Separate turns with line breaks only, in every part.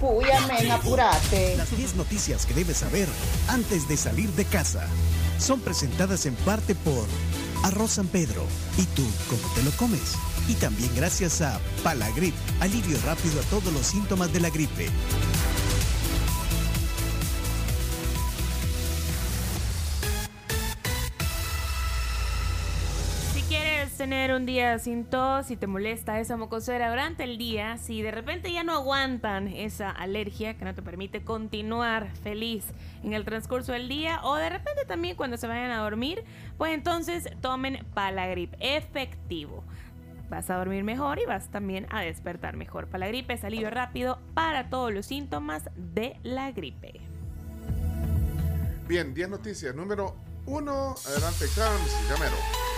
Púyame, apurate.
Las 10 noticias que debes saber antes de salir de casa son presentadas en parte por Arroz San Pedro. ¿Y tú cómo te lo comes? Y también gracias a Palagrip, alivio rápido a todos los síntomas de la gripe.
Tener un día sin tos, si te molesta esa mocosera durante el día, si de repente ya no aguantan esa alergia que no te permite continuar feliz en el transcurso del día o de repente también cuando se vayan a dormir, pues entonces tomen Palagrip efectivo. Vas a dormir mejor y vas también a despertar mejor. Palagrip es alivio rápido para todos los síntomas de la gripe.
Bien, 10 noticias. Número 1, adelante, Carms, Gamero.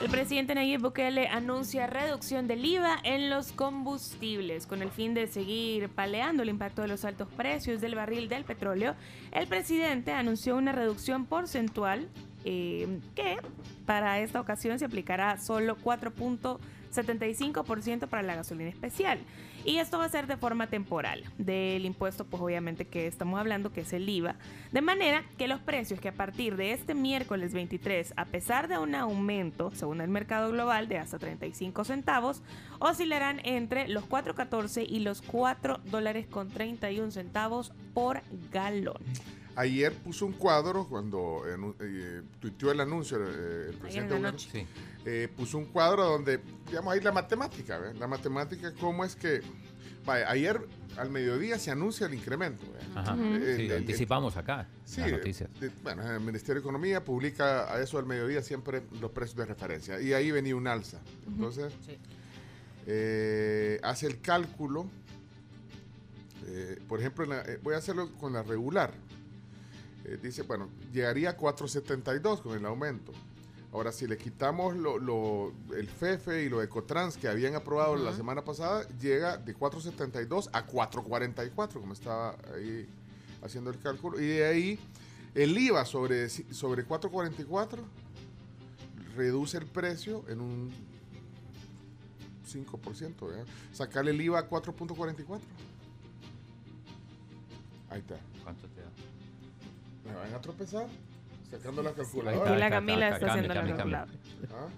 El presidente Nayib Bukele anuncia reducción del IVA en los combustibles con el fin de seguir paleando el impacto de los altos precios del barril del petróleo. El presidente anunció una reducción porcentual eh, que para esta ocasión se aplicará solo 4.75% para la gasolina especial. Y esto va a ser de forma temporal del impuesto, pues obviamente que estamos hablando, que es el IVA. De manera que los precios que a partir de este miércoles 23, a pesar de un aumento, según el mercado global, de hasta 35 centavos, oscilarán entre los 4.14 y los 4 dólares con 31 centavos por galón.
Ayer puso un cuadro cuando eh, tuiteó el anuncio eh, el presidente Bukele,
noche.
eh, puso un cuadro donde, digamos, ahí la matemática, ¿ve? la matemática, cómo es que, vaya, ayer al mediodía se anuncia el incremento.
Ajá.
El-
Sí, anticipamos acá
Sí,
las noticias.
bueno, el Ministerio de Economía publica a eso al mediodía siempre los precios de referencia y ahí venía un alza. Entonces,
Sí.
eh, hace el cálculo, eh, por ejemplo, la- eh, voy a hacerlo con la regular. Eh, dice, bueno, llegaría a 4.72 con el aumento. Ahora, si le quitamos lo, lo- el FEFE y lo Ecotrans que habían aprobado la semana pasada, llega de 4.72 a 4.44, como estaba ahí haciendo el cálculo. Y de ahí, el IVA sobre, sobre 4.44 reduce el precio en un 5%. ¿verdad? Sacarle el IVA a 4.44. Ahí está.
¿Cuánto te da?
¿Me van a tropezar? Sacando la calculadora.
Y la Camila
está,
haciendo la calculadora.
¿Ah?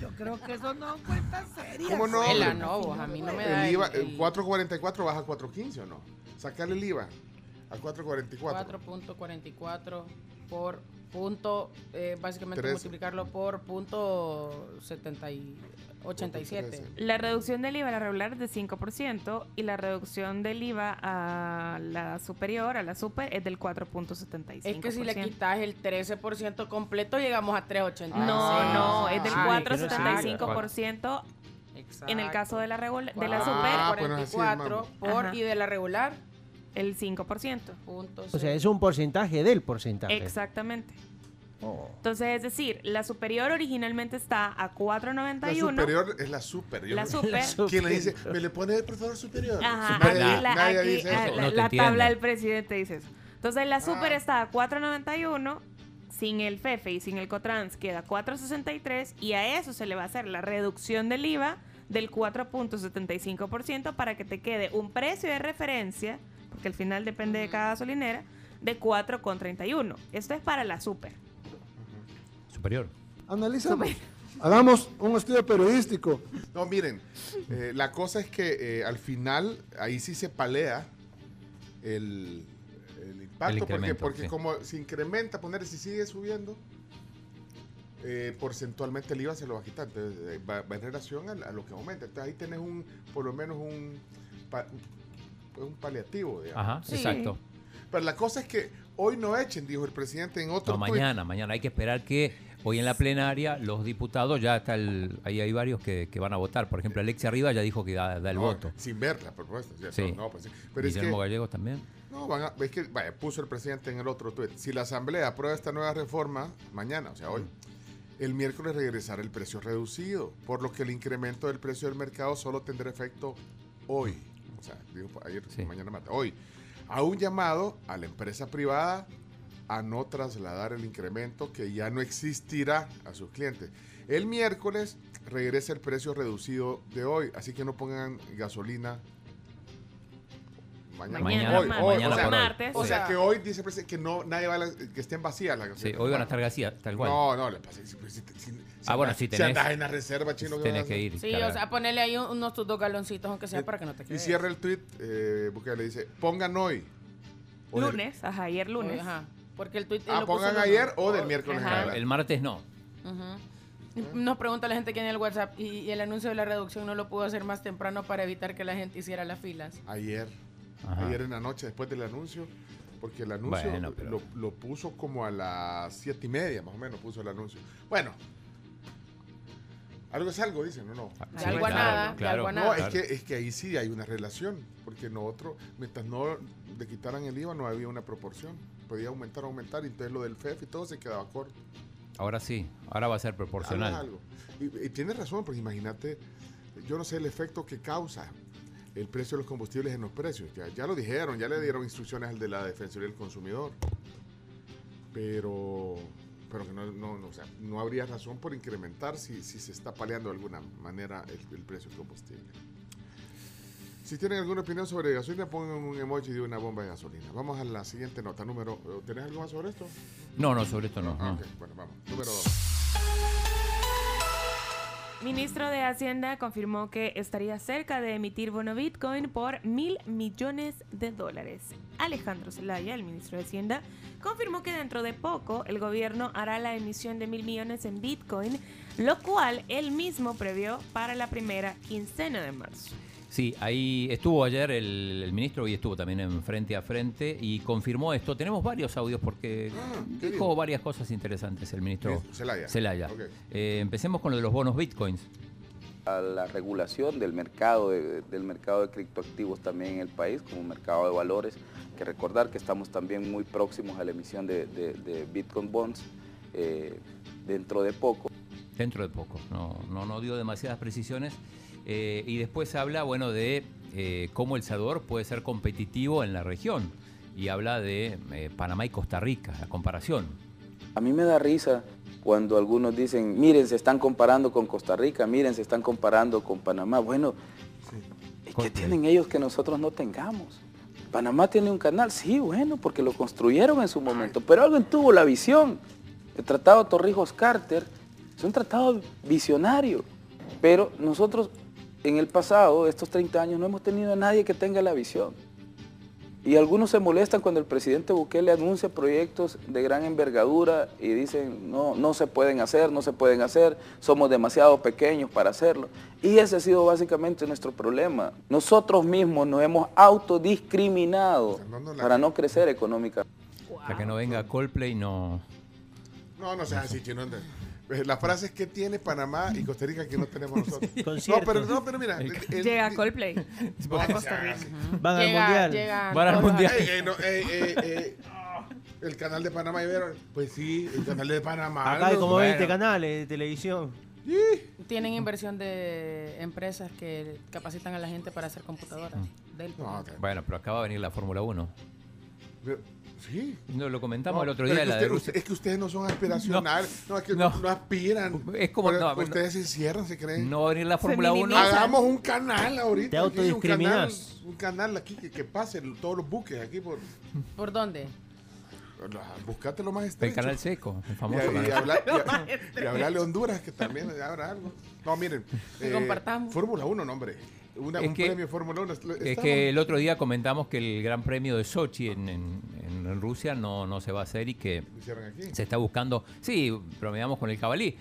Yo creo que eso no cuenta serio.
¿Cómo no? Hombre?
no, vos, a mí no me da
El IVA,
el-
el 4.44 baja a 4.15 o no. Sacarle el IVA a 4.44.
4.44 por punto, eh, básicamente multiplicarlo por punto 70 y 87.
La reducción del IVA a la regular es de 5% y la reducción del IVA a la superior, a la super, es del 4.75%.
Es que si le quitas el 13% completo, llegamos a 3.86.
No, no, es del
Ah,
4.75% en el caso de la, regula- de la
Ah,
super,
pues así,
44
mamá.
por
Ajá.
y de la regular,
el 5%.
punto
O sea, es un porcentaje del porcentaje.
Exactamente.
Oh.
Entonces, es decir, la superior originalmente está a
La
4.91.
superior es la super. Yo
La super.
¿Quién le dice? ¿Me le pone por favor superior?
Ajá,
Nadie-
aquí, la,
nadie
aquí,
dice
ah,
eso.
la-
No
la tabla del presidente dice eso. Entonces la super
Ah.
está a 4.91, sin el FEFE y sin el COTRANS queda 4.63 y a eso se le va a hacer la reducción del IVA del 4.75% para que te quede un precio de referencia, porque al final depende de cada gasolinera, de 4.31. Esto es para la super.
Superior.
Analicemos. Hagamos un estudio periodístico.
No, miren, eh, la cosa es que eh, al final ahí sí se palea el, el impacto,
El
porque, porque
sí.
como se incrementa, poner si sigue subiendo, eh, porcentualmente el IVA se lo va a quitar, entonces eh, va, va en relación a, a lo que aumenta. Entonces ahí tenés un, por lo menos un, pa- un, un paliativo, digamos.
Ajá,
Sí.
exacto.
Pero la cosa es que hoy no echen, dijo el presidente en otro
No,
tuit.
mañana, mañana. Hay que esperar que hoy en la plenaria los diputados, ya está el, ahí hay varios que, que van a votar. Por ejemplo, Alexia Arriba ya dijo que da, da el
No,
voto.
Sin ver la propuesta.
Sí.
No, pues. Pero es
Guillermo
que,
Gallegos también.
No, van a- es que, vaya, puso el presidente en el otro tuit. Si la Asamblea aprueba esta nueva reforma mañana, o sea, hoy, el miércoles regresará el precio reducido, por lo que el incremento del precio del mercado solo tendrá efecto hoy. Sea, digo, ayer,
Sí.
mañana, mata, hoy. A un llamado a la empresa privada a no trasladar el incremento que ya no existirá a sus clientes. El miércoles regresa el precio reducido de hoy, así que no pongan gasolina Mañana,
Mañana,
hoy,
ma-
hoy,
mañana
o sea,
martes.
O que hoy dice el presidente que no, nadie va a la- que estén vacías las
Sí, hoy van a estar vacías, tal cual.
No, no, le pasa. Si, si- si- si-
Ah, bueno, si
Si
tenés-
andas en la reserva, chino, ¿qué
Tenés que ir.
Sí, o sea, ponerle ahí un- unos tus dos galoncitos, aunque sea para que no te
Y
quede.
cierra el tweet, eh, porque le dice, pongan hoy.
Lunes, ajá, ayer lunes.
Ajá, porque el tweet
Ah,
lo
pongan ayer o del miércoles.
Ajá.
El martes no.
Nos pregunta la gente que en el WhatsApp y, y el anuncio de la reducción no lo pudo hacer más temprano para evitar que la gente hiciera las filas.
Ayer.
Ajá.
Ayer en la noche, después del anuncio. Porque el anuncio
Bueno, pero-
lo, lo puso como a las siete y media, más o menos, puso el anuncio. Bueno. Algo es algo, dicen, ¿no? no.
De
Sí,
algo a
claro,
nada,
claro.
algo a
No,
nada.
es que, es que ahí sí hay una relación, porque nosotros, mientras no le quitaran el IVA, no había una proporción. Podía aumentar, aumentar, y entonces lo del FEF y todo se quedaba corto.
Ahora sí, ahora va a ser proporcional.
algo. Y, y tienes razón, porque imagínate, yo no sé el efecto que causa el precio de los combustibles en los precios. Ya, ya lo dijeron, ya le dieron instrucciones al de la Defensoría del Consumidor. Pero, pero que no, no, no, o sea, no habría razón por incrementar si, si se está paliando de alguna manera el, el precio del combustible. Si tienen alguna opinión sobre gasolina, pongan un emoji de una bomba de gasolina. Vamos a la siguiente nota. Número, ¿Tenés algo más sobre esto?
No, no, sobre esto no.
Ah,
no.
ok, bueno, vamos. Número dos.
Ministro de Hacienda confirmó que estaría cerca de emitir bono Bitcoin por mil millones de dólares. Alejandro Zelaya, el ministro de Hacienda, confirmó que dentro de poco el gobierno hará la emisión de mil millones en Bitcoin, lo cual él mismo previó para la primera quincena de marzo.
Sí, ahí estuvo ayer el, el ministro y estuvo también en frente a frente y confirmó esto. Tenemos varios audios porque
Ah, ¿qué
dijo varias cosas interesantes el ministro.
Zelaya. Ok.
Eh, empecemos con lo de los bonos bitcoins.
a la regulación del mercado de, del mercado de criptoactivos también en el país como mercado de valores. Hay que recordar que estamos también muy próximos a la emisión de, de- de Bitcoin Bonds eh, dentro de poco.
Dentro de poco, no, no, no dio demasiadas precisiones. Eh, y después habla, bueno, de eh, cómo El Salvador puede ser competitivo en la región. Y habla de eh, Panamá y Costa Rica, la comparación.
A mí me da risa cuando algunos dicen, miren, se están comparando con Costa Rica, miren, se están comparando con Panamá. Bueno, ¿y ¿qué tienen ellos que nosotros no tengamos? Panamá tiene un canal, sí, bueno, porque lo construyeron en su momento, pero alguien tuvo la visión. El Tratado Torrijos-Carter es un tratado visionario, pero nosotros en el pasado, estos 30 años, no hemos tenido a nadie que tenga la visión. Y algunos se molestan cuando el presidente Bukele anuncia proyectos de gran envergadura y dicen, no, no se pueden hacer, no se pueden hacer, somos demasiado pequeños para hacerlo. Y ese ha sido básicamente nuestro problema. Nosotros mismos nos hemos autodiscriminado para no crecer económicamente.
Para que no venga Coldplay, no.
No, no seas así, chino. Eh, La frase es que tiene Panamá y Costa Rica que no tenemos nosotros. no, pero, no, pero mira. el- el-
Llega Coldplay.
No,
a Costa Rica.
Van al
Llega-
mundial.
llegan
Van al mundial.
Ey, ey, no, ey, ey, ey. El canal de Panamá, ¿y vieron? Pues sí, el canal de Panamá.
Acá hay como
bueno.
20 canales de televisión.
Tienen inversión de empresas que capacitan a la gente para hacer computadoras. Del-
No,
Bueno, pero acaba de venir la Fórmula 1.
pero- sí.
No, lo comentamos
No,
el otro día.
es,
la
que
de
usted-
Rusia.
usted- es que ustedes no son aspiracionales. No, es que
No.
no, aspiran.
Es como-
Pero
no,
ustedes se encierran, se creen.
No va a venir la Fórmula 1.
minimiza.
Hagamos un canal ahorita.
Te
aquí, un canal, un canal aquí que, que pase todos los buques aquí por.
¿Por dónde?
Buscate lo más
El
estrecho.
canal seco, el
Y,
famoso
y,
canal.
hablar, y, y hablarle a Honduras, que también habrá algo. No, miren.
Que compartamos.
Fórmula 1, no, hombre. Una,
Es
un
que-
premio Fórmula 1.
Es que el otro día comentamos que el Gran Premio de Sochi en, en- Rusia no, no se va a hacer y que se está buscando, sí, bromeamos con el cabalí.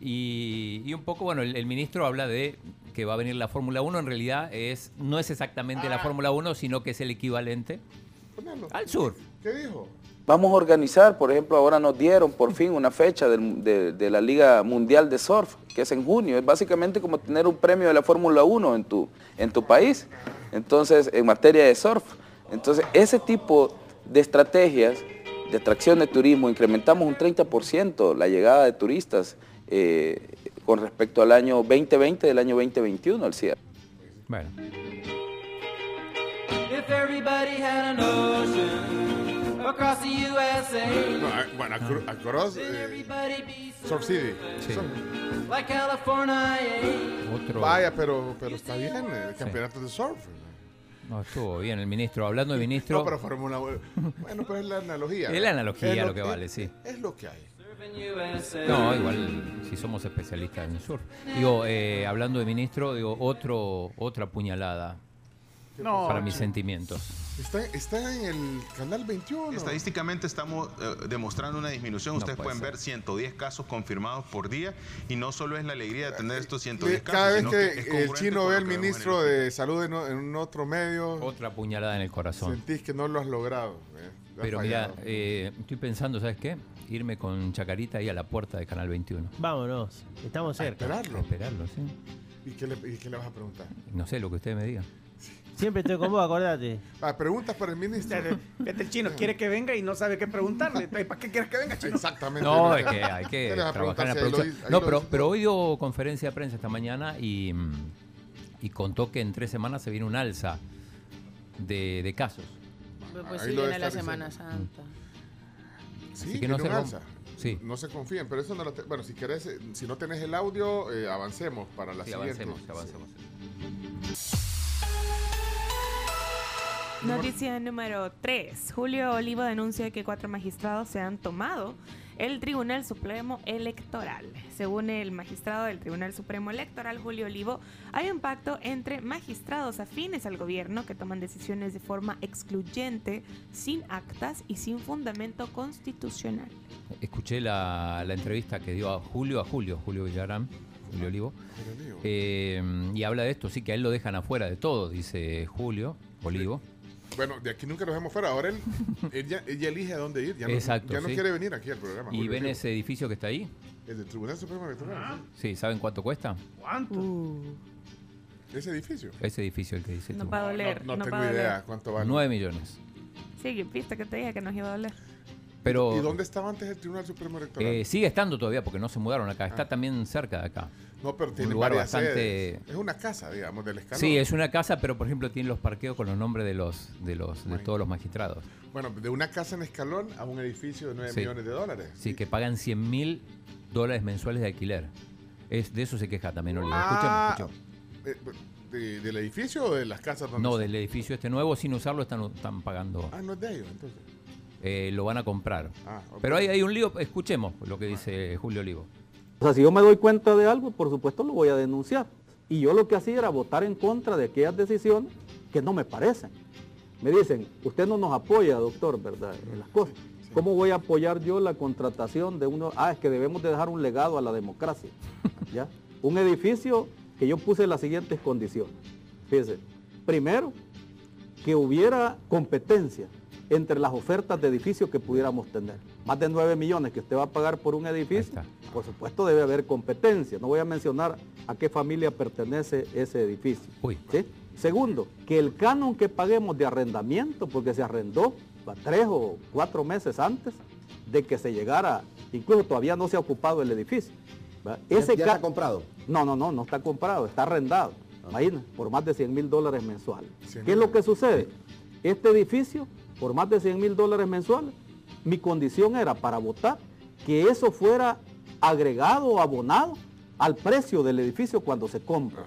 Y, y un poco, bueno, el, el ministro habla de que va a venir la Fórmula 1, en realidad es no es exactamente la
Ah.
Fórmula 1, sino que es el equivalente
Ponelo.
al sur.
¿Qué dijo?
Vamos a organizar, por ejemplo, ahora nos dieron por fin una fecha de, de la Liga Mundial de Surf, que es en junio. Es básicamente como tener un premio de la Fórmula 1 en tu, en tu país. Entonces, en materia de surf. Entonces, ese tipo de estrategias de atracción de turismo, incrementamos un 30% la llegada de turistas eh, con respecto al año 2020 del año 2021 al cierre.
Bueno,
If everybody had an ocean across the USA,
No, a- bueno, acro- across eh,
everybody be
Surf City.
Sí.
Like California.
otro...
Vaya, pero, pero está bien. El campeonato de surf.
No, estuvo bien el ministro. Hablando de ministro,
No, pero Fórmula 1. Bueno, pues es la analogía.
es la analogía
Es
lo que
es-
vale, sí.
Es lo que hay.
No, igual si somos especialistas en el sur. Digo, eh, hablando de ministro, digo, otro, otra puñalada
No,
para mis sentimientos.
Está, está en el canal 21.
Estadísticamente estamos eh, demostrando una disminución.
No
Ustedes
puede
pueden
ser.
ver 110 casos confirmados por día y no solo es la alegría de tener estos
Le-
110 casos.
Cada vez
sino
que,
es
el chino ve al ministro de salud en, un otro medio,
Otra puñalada en el corazón.
sentís que no lo has logrado. eh, has
Pero mira, eh, estoy pensando, ¿sabes qué? Irme con Chacarita ahí a la puerta de Canal 21.
Vámonos, estamos cerca.
A
esperarlo.
esperarlo, sí.
¿Y qué, le, y qué le vas a preguntar?
No sé lo que ustedes me digan.
Siempre estoy con vos, acordate.
Ah, preguntas para el ministro.
Vete el chino, quiere que venga y no sabe qué preguntarle. ¿Para qué quieres que venga, chino?
Exactamente.
No, es que hay que
¿Qué le vas a
trabajar en la
ahí lo
producción.
ahí
No, pero, pero hoy dio conferencia de prensa esta mañana y, mm, y contó que en tres semanas se viene un alza de, de casos.
Pues,
Ahí
sí,
lo
viene la. Semana Santa.
Sí,
Así que no se
un alza.
Sí.
No se confíen, pero eso no lo te- Bueno, si querés, eh, si no tenés el audio, eh, avancemos para la
Sí,
siguiente.
avancemos, avancemos.
Noticia número 3. Julio Olivo denuncia que cuatro magistrados se han tomado el Tribunal Supremo Electoral. Según el magistrado del Tribunal Supremo Electoral, Julio Olivo, hay un pacto entre magistrados afines al gobierno que toman decisiones de forma excluyente, sin actas y sin fundamento constitucional.
Escuché la, la entrevista que dio a Julio, a Julio, Julio Villarán, Julio Olivo, eh, y habla de esto, sí, que a él lo dejan afuera de todo, dice Julio Olivo.
Bueno, de aquí nunca nos vemos fuera. Ahora él, él ya, ella elige a dónde ir. Ya no,
Exacto,
ya no
sí.
quiere venir aquí al programa.
¿Y ven ese edificio que está ahí?
El del Tribunal Supremo Electoral.
Sí, ¿saben cuánto cuesta?
¿Cuánto?
¿sí? Ese edificio.
Ese edificio el que dice
No
tú.
va a doler.
No,
No,
tengo
va a doler.
idea cuánto vale.
9 millones.
Sí, viste que te dije que nos iba a doler.
Pero
¿Y dónde estaba antes el Tribunal Supremo Electoral?
eh, sigue estando todavía porque no se mudaron acá. Está
Ah.
también cerca de acá.
No, pero tiene
lugar
varias
bastante-
sedes. Es una casa, digamos, del escalón.
Sí, es una casa, pero por ejemplo tiene los parqueos con los nombres de los de los de todos los magistrados.
Bueno, de una casa en escalón a un edificio de 9
Sí.
millones de dólares.
Sí, que pagan 100 mil dólares mensuales de alquiler. Es, de eso se queja también Olivo.
Ah,
Escuchen, escuchen.
Eh, de- ¿Del edificio o de las casas donde
No, del edificio este nuevo, sin usarlo, están, están pagando.
Ah, no es de ellos, entonces.
Eh, lo van a comprar.
Ah.
Pero hay, hay un lío, escuchemos lo que dice Julio Olivo.
O sea, si yo me doy cuenta de algo, por supuesto lo voy a denunciar. Y yo lo que hacía era votar en contra de aquellas decisiones que no me parecen. Me dicen, usted no nos apoya, doctor, ¿verdad? En las cosas. ¿Cómo voy a apoyar yo la contratación de uno? Ah, es que debemos de dejar un legado a la democracia. ¿Ya? Un edificio que yo puse las siguientes condiciones. Fíjese, primero, que hubiera competencia entre las ofertas de edificios que pudiéramos tener. Más de 9 millones que usted va a pagar por un edificio, por supuesto debe haber competencia. No voy a mencionar a qué familia pertenece ese edificio. ¿sí? Segundo, que el canon que paguemos de arrendamiento, porque se arrendó a tres o cuatro meses antes de que se llegara, incluso todavía no se ha ocupado el edificio. ¿va?
¿Ya-
Ese
ya está comprado?
No, no, no, no está comprado, está arrendado. Imagina, por más de 100 mil dólares mensuales.
100
¿Qué es lo que sucede? Este edificio, por más de 100 mil dólares mensuales, mi condición era para votar que eso fuera agregado o abonado al precio del edificio cuando se compra.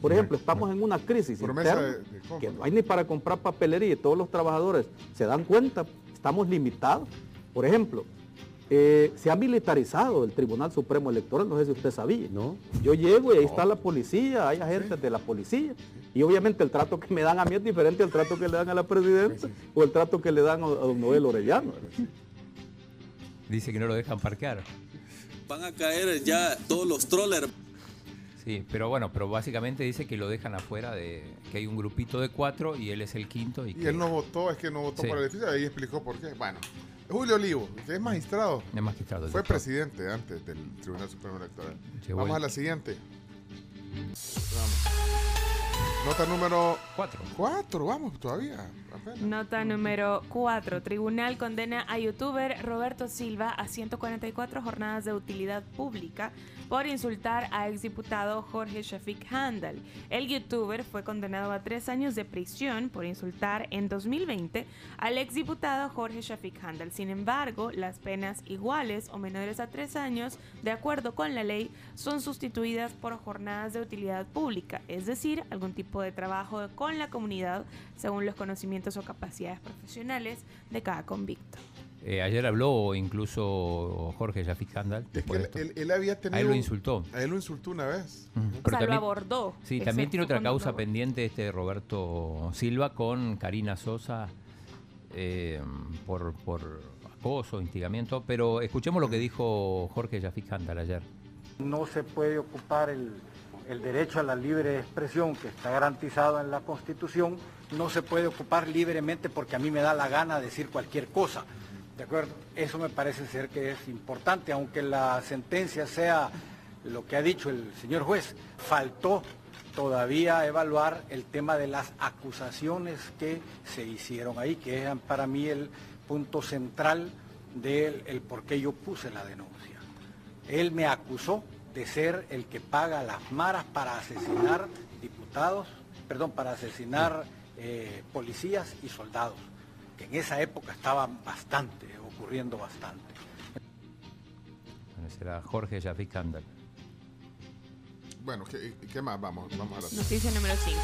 Por ejemplo, estamos en una crisis interna
de- de compra.
que no hay ni para comprar papelería y todos los trabajadores se dan cuenta, estamos limitados. Por ejemplo, eh, se ha militarizado el Tribunal Supremo Electoral, no sé si usted sabía.
No.
Yo llego y ahí está la policía, hay agentes de la policía. Y obviamente el trato que me dan a mí es diferente al trato que le dan a la presidenta o el trato que le dan a, a don Noel Orellano.
Dice que no lo dejan parquear.
Van a caer ya todos los trollers.
Sí, pero bueno, pero básicamente dice que lo dejan afuera de que hay un grupito de cuatro y él es el quinto y,
Y
que
él no votó, es que no votó
Sí.
por el edificio, ahí explicó por qué. Bueno, Julio Olivo, que es magistrado,
es magistrado.
fue
doctor.
presidente antes del Tribunal Supremo Electoral.
Llegó
Vamos
el-
a la siguiente. Vamos. Nota número
4.
4, vamos, todavía. apenas.
Nota número 4. Tribunal condena a youtuber Roberto Silva a 144 jornadas de utilidad pública por insultar a exdiputado Jorge Shafik Handal. El youtuber fue condenado a tres años de prisión por insultar en 2020 al exdiputado Jorge Shafik Handal. Sin embargo, las penas iguales o menores a tres años, de acuerdo con la ley, son sustituidas por jornadas de utilidad pública, es decir, algún tipo de trabajo con la comunidad según los conocimientos o capacidades profesionales de cada convicto.
Eh, ayer habló incluso Jorge Jafik Handal.
Es que él,
esto.
él- él había tenido.
A él lo insultó.
A él lo insultó una vez.
Ujú.
O
Pero
sea, lo
también-
abordó.
Sí, también tiene otra
lo
causa
abordó.
pendiente este Roberto Silva con Karina Sosa eh, por, por acoso, instigamiento. Pero escuchemos lo que dijo Jorge Jafik Handal ayer.
No se puede ocupar el, el derecho a la libre expresión que está garantizado en la Constitución, no se puede ocupar libremente porque a mí me da la gana decir cualquier cosa. ¿De acuerdo? Eso me parece ser que es importante, aunque la sentencia sea lo que ha dicho el señor juez, faltó todavía evaluar el tema de las acusaciones que se hicieron ahí, que es para mí el punto central del el por qué yo puse la denuncia. Él me acusó de ser el que paga las maras para asesinar diputados, perdón, para asesinar eh, policías y soldados, en esa época estaban bastante, ocurriendo bastante.
Bueno, será Jorge Jafik Handal.
Bueno, ¿qué, qué más? Vamos, vamos a la
Noticia número 5.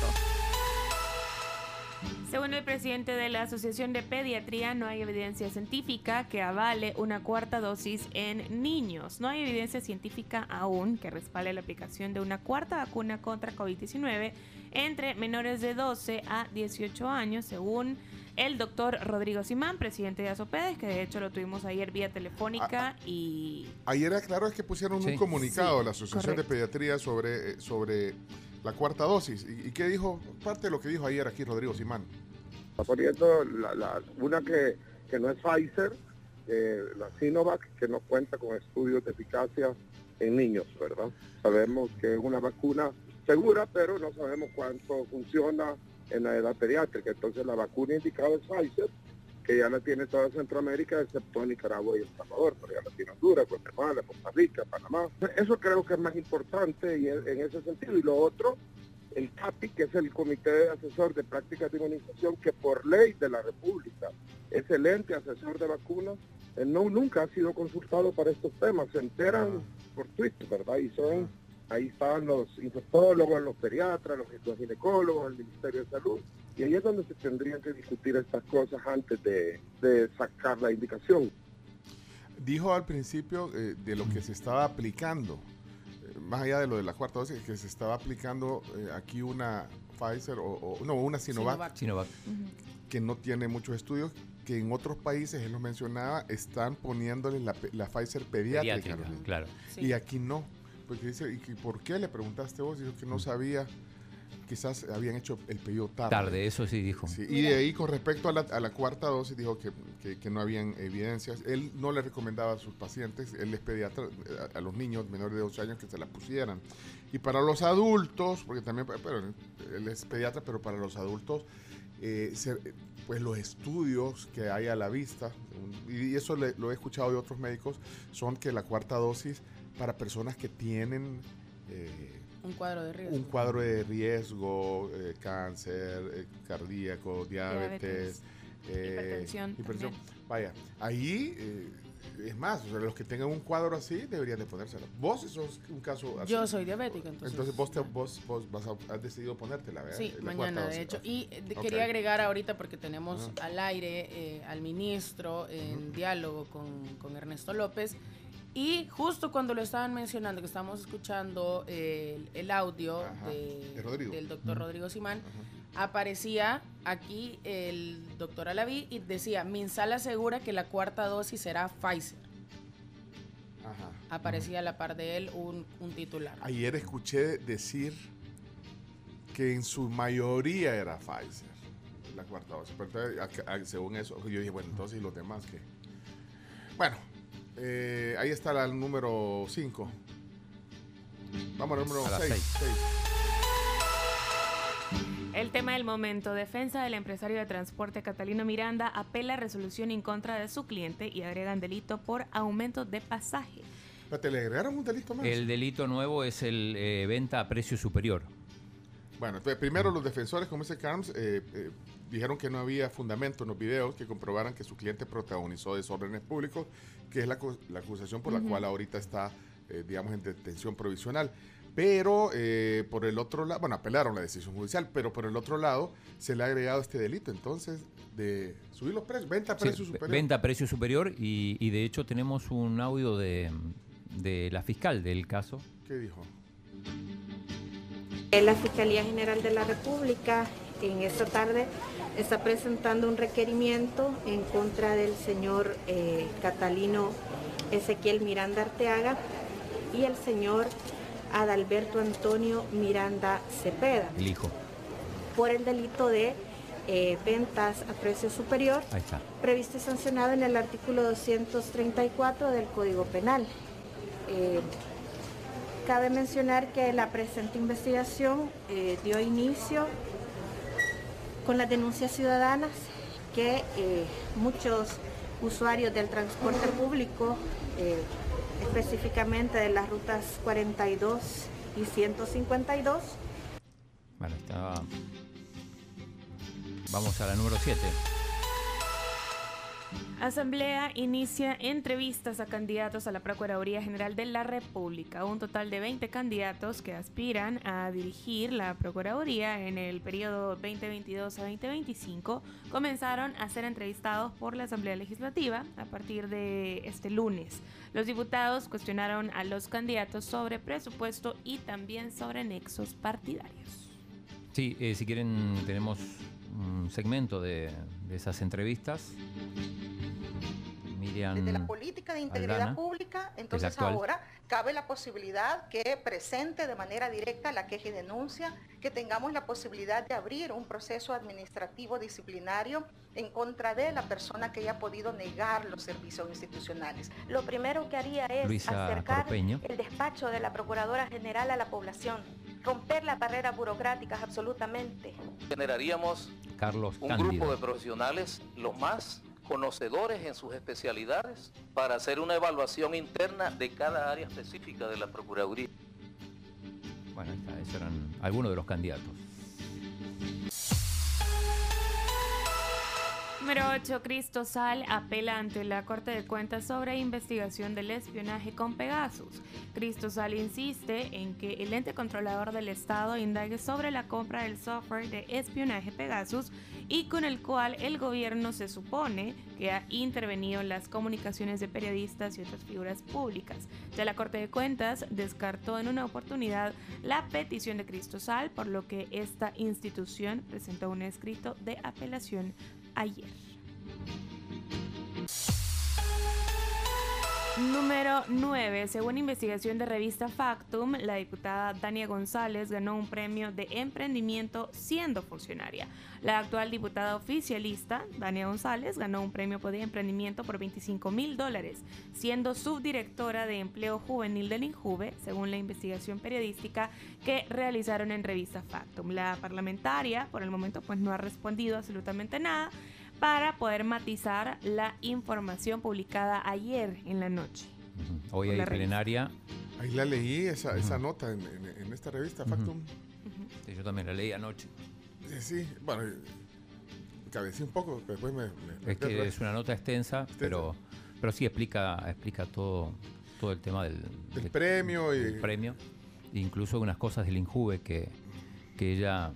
Según el presidente de la Asociación de Pediatría, no hay evidencia científica que avale una cuarta dosis en niños. No hay evidencia científica aún que respalde la aplicación de una cuarta vacuna contra COVID-19 entre menores de 12 a 18 años, según el doctor Rodrigo Simán, presidente de Asopedes, que de hecho lo tuvimos ayer vía telefónica y
Ayer aclaró es que pusieron
Sí.
un comunicado
Sí,
de la Asociación
correcto.
de Pediatría sobre, eh, sobre la cuarta dosis. ¿Y, y qué dijo? Parte de lo que dijo ayer aquí Rodrigo Simán.
Está poniendo la, la- una que, que no es Pfizer, eh, la Sinovac, que no cuenta con estudios de eficacia en niños, ¿verdad? Sabemos que es una vacuna segura, pero no sabemos cuánto funciona en la edad pediátrica. Entonces la vacuna indicada es Pfizer, que ya la tiene toda Centroamérica, excepto Nicaragua y El Salvador, pero ya la tiene Honduras, Guatemala, Costa Rica, Panamá. Eso creo que es más importante y en ese sentido. Y lo otro, el CAPI, que es el Comité Asesor de Prácticas de Inmunización, que por ley de la República es el ente asesor de vacunas, eh, no, nunca ha sido consultado para estos temas. Se enteran por Twitter, ¿verdad? Y son, ahí están los infectólogos, los pediatras, los, los ginecólogos, el Ministerio de Salud. Y ahí es donde se tendrían que discutir estas cosas antes de, de sacar la indicación.
Dijo al principio eh, de lo que se estaba aplicando, eh, más allá de lo de la cuarta dosis, que se estaba aplicando eh, aquí una Pfizer o, o- no, una Sinovac,
Sinovac.
que no tiene muchos estudios, que en otros países, él lo mencionaba, están poniéndole la, pe- la Pfizer pediátrica. los
claro.
Y aquí no. Porque dice, ¿y por qué le preguntaste vos? Dijo que no sabía, quizás habían hecho el pedido tarde.
Tarde, eso sí dijo.
Sí, y de ahí con respecto a la, a la cuarta dosis dijo que, que- que no habían evidencias. Él no le recomendaba a sus pacientes, él es pediatra, eh, a, a los niños menores de 12 años que se la pusieran. Y para los adultos, porque también, pero él es pediatra, pero para los adultos, eh, se- pues los estudios que hay a la vista, y eso le- lo he escuchado de otros médicos, son que la cuarta dosis para personas que tienen... eh,
Un cuadro de riesgo.
un cuadro de riesgo, eh, cáncer eh, cardíaco, diabetes,
Diabetes,
eh,
hipertensión.
Vaya, ahí es más, o sea, los que tengan un cuadro así deberían de ponérselo. Vos sos un caso así.
Yo soy diabética, entonces.
Entonces vos, te, vos, vos vas a, has decidido ponértela, ¿verdad?
Sí,
La
mañana de hecho. Y quería agregar ahorita porque tenemos al aire eh, al ministro en diálogo con, con Ernesto López. Y justo cuando lo estaban mencionando, que estábamos escuchando el, el audio de-
de
del doctor. Rodrigo Simán, aparecía aquí el doctor Alaví y decía, Minsal asegura que la cuarta dosis será Pfizer.
Ajá.
Aparecía a la par de él un, un titular.
Ayer escuché decir que en su mayoría era Pfizer, la cuarta dosis. Pero según eso, yo dije, bueno, entonces, ¿y los demás qué? Bueno, eh, ahí está la- el número 5. Vamos al número
A las
6.
seis.
El tema del momento. Defensa del empresario de transporte Catalino Miranda apela resolución en contra de su cliente y agregan delito por aumento de pasaje.
Te le agregaron un delito más.
El delito nuevo es el eh, venta a precio superior.
Bueno, entonces primero los defensores, como dice Carms, eh, eh, dijeron que no había fundamento en los videos que comprobaran que su cliente protagonizó desórdenes públicos, que es la, la acusación por la cual ahorita está, eh, digamos, en detención provisional. Pero eh, por el otro lado, bueno, apelaron la decisión judicial, pero por el otro lado se le ha agregado este delito, entonces, de subir los precios, venta a
Sí,
precio
ve-
superior.
Venta a precio superior y, y de hecho tenemos un audio de, de la fiscal del caso.
¿Qué dijo?
La Fiscalía General de la República en esta tarde está presentando un requerimiento en contra del señor eh, Catalino Ezequiel Miranda Arteaga y el señor Adalberto Antonio Miranda Cepeda
El hijo.
por el delito de eh, ventas a precio superior
Ahí está.
previsto y sancionado en el artículo 234 del Código Penal. Eh, cabe mencionar que la presente investigación eh, dio inicio con las denuncias ciudadanas que eh, muchos usuarios del transporte público, eh, específicamente de las rutas 42 y 152,
Bueno, está. Vamos a la número 7.
Asamblea inicia entrevistas a candidatos a la Procuraduría General de la República. Un total de 20 candidatos que aspiran a dirigir la Procuraduría en el periodo 2022 a 2025 comenzaron a ser entrevistados por la Asamblea Legislativa a partir de este lunes. Los diputados cuestionaron a los candidatos sobre presupuesto y también sobre nexos partidarios.
Sí, eh, si quieren, tenemos un segmento de, de esas entrevistas. Miriam.
Desde la política de integridad
Aldana,
pública, entonces ahora cabe la posibilidad que presente de manera directa la queja y denuncia, que tengamos la posibilidad de abrir un proceso administrativo disciplinario en contra de la persona que haya podido negar los servicios institucionales.
Lo primero que haría es
Luisa
acercar
Corpeño.
el despacho de la Procuradora General a la población, romper las barreras burocráticas absolutamente.
Generaríamos
Carlos
un
Cándido.
grupo de profesionales los más conocedores en sus especialidades para hacer una evaluación interna de cada área específica de la Procuraduría.
Bueno, ahí está, esos eran algunos de los candidatos.
Número 8. Cristo Sal apela ante la Corte de Cuentas sobre investigación del espionaje con Pegasus. Cristo Sal insiste en que el ente controlador del Estado indague sobre la compra del software de espionaje Pegasus y con el cual el gobierno se supone que ha intervenido en las comunicaciones de periodistas y otras figuras públicas. Ya la Corte de Cuentas descartó en una oportunidad la petición de Cristo Sal, por lo que esta institución presentó un escrito de apelación ayer. Número 9. Según investigación de revista Factum, la diputada Dania González ganó un premio de emprendimiento siendo funcionaria. La actual diputada oficialista, Dania González, ganó un premio de emprendimiento por 25 mil dólares, siendo subdirectora de empleo juvenil del INJUVE, según la investigación periodística que realizaron en revista Factum. La parlamentaria, por el momento, pues no ha respondido absolutamente nada para poder matizar la información publicada ayer en la noche.
Hoy hay plenaria.
Ahí la leí, esa, esa nota en, en- en esta revista, Factum.
Sí, yo también la leí anoche.
Sí, sí, bueno, cabecí un poco, pero después me... me-
Es que es una nota extensa, pero, pero sí explica, explica todo, todo el tema del,
Del
de-
premio y-
del premio. Incluso unas cosas del Injuve que, que ella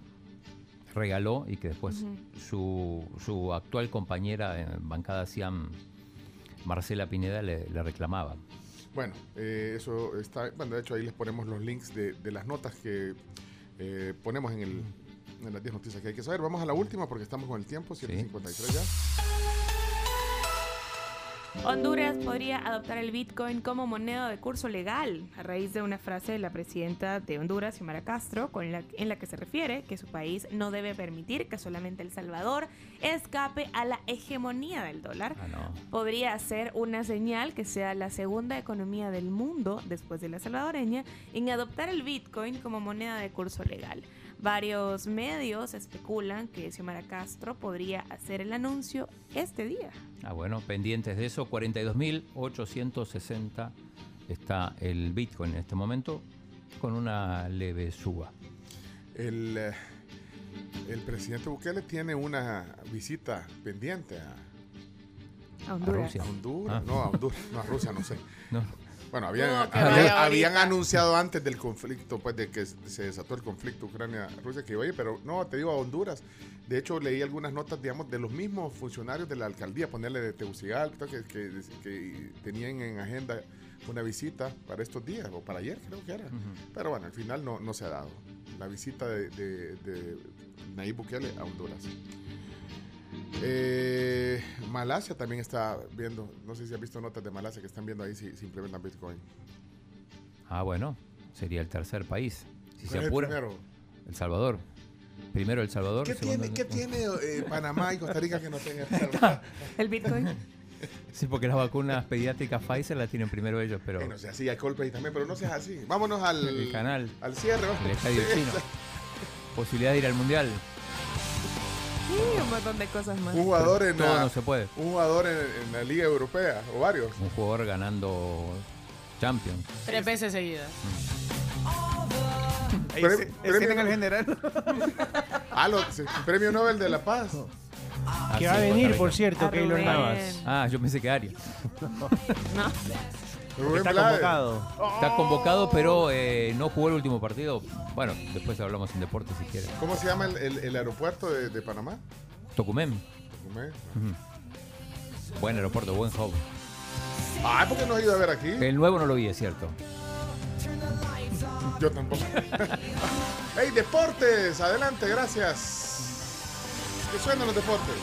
regaló y que después su, su actual compañera en bancada Siam, Marcela Pineda, le, le reclamaba.
Bueno, eh, eso está. Bueno, de hecho, ahí les ponemos los links de, de las notas que eh, ponemos en, el, en las 10 noticias que hay que saber. Vamos a la última porque estamos con el tiempo, 7.53 ya.
Honduras podría adoptar el Bitcoin como moneda de curso legal a raíz de una frase de la presidenta de Honduras, Xiomara Castro, con la, en la que se refiere que su país no debe permitir que solamente El Salvador escape a la hegemonía del dólar. Podría ser una señal que sea la segunda economía del mundo, después de la salvadoreña, en adoptar el Bitcoin como moneda de curso legal. Varios medios especulan que Xiomara Castro podría hacer el anuncio este día.
Ah, bueno, pendientes de eso, 42.860 está el Bitcoin en este momento con una leve suba.
El, eh, el presidente Bukele tiene una visita pendiente a,
A Honduras.
Rusia.
a Honduras.
Ah.
No, a Honduras. No, a Rusia, no sé.
No.
Bueno, habían,
No,
anunciado antes del conflicto, pues de que se desató el conflicto Ucrania-Rusia, que oye, pero no, te digo a Honduras. De hecho, leí algunas notas, digamos, de los mismos funcionarios de la alcaldía, ponerle de Tegucigalpa, que, que, que tenían en agenda una visita para estos días, o para ayer creo que era. Pero bueno, al final no, no se ha dado. La visita de, de, de Nayib Bukele a Honduras. Eh, Malasia también está viendo, no sé si has visto notas de Malasia que están viendo ahí si, si implementan Bitcoin.
Ah, bueno, sería el tercer país. Si
¿Cuál
se
el
apura.
primero?
El Salvador. Primero El Salvador.
¿Qué
segundo-
tiene, ¿qué tiene eh, Panamá y Costa Rica que no tenga?
El Bitcoin.
Sí, porque las vacunas pediátricas Pfizer las tienen primero ellos, pero
Bueno, o sea, sí, hay Coldplay también, pero no seas así. Vámonos al,
el canal,
al cierre. vamos.
el estadio
Sí,
chino. Posibilidad de ir al mundial.
Sí, un montón de cosas más.
Un jugador en
Todo
la,
no se puede.
un jugador en, en la Liga Europea, o varios.
Un jugador ganando Champions.
Tres veces seguidas.
Ahí
Pre-
se-
premio-
al general.
Ah, lo- sí, premio Nobel de la Paz.
Ah,
Que
sí,
va a venir, por cierto,
A
Keylor. Navas.
Ah, yo pensé que Arias.
Rubén
Está
Blades.
convocado.
Está convocado, pero eh, no jugó el último partido. Bueno, después hablamos en deporte si quieres.
¿Cómo se llama el, el- el aeropuerto de, de Panamá?
Tocumen. Buen aeropuerto, buen hub.
Ah, ¿por qué no has ido a ver aquí?
El nuevo no lo vi, es cierto.
Yo tampoco. hey, deportes, adelante, gracias. Que suenan los deportes.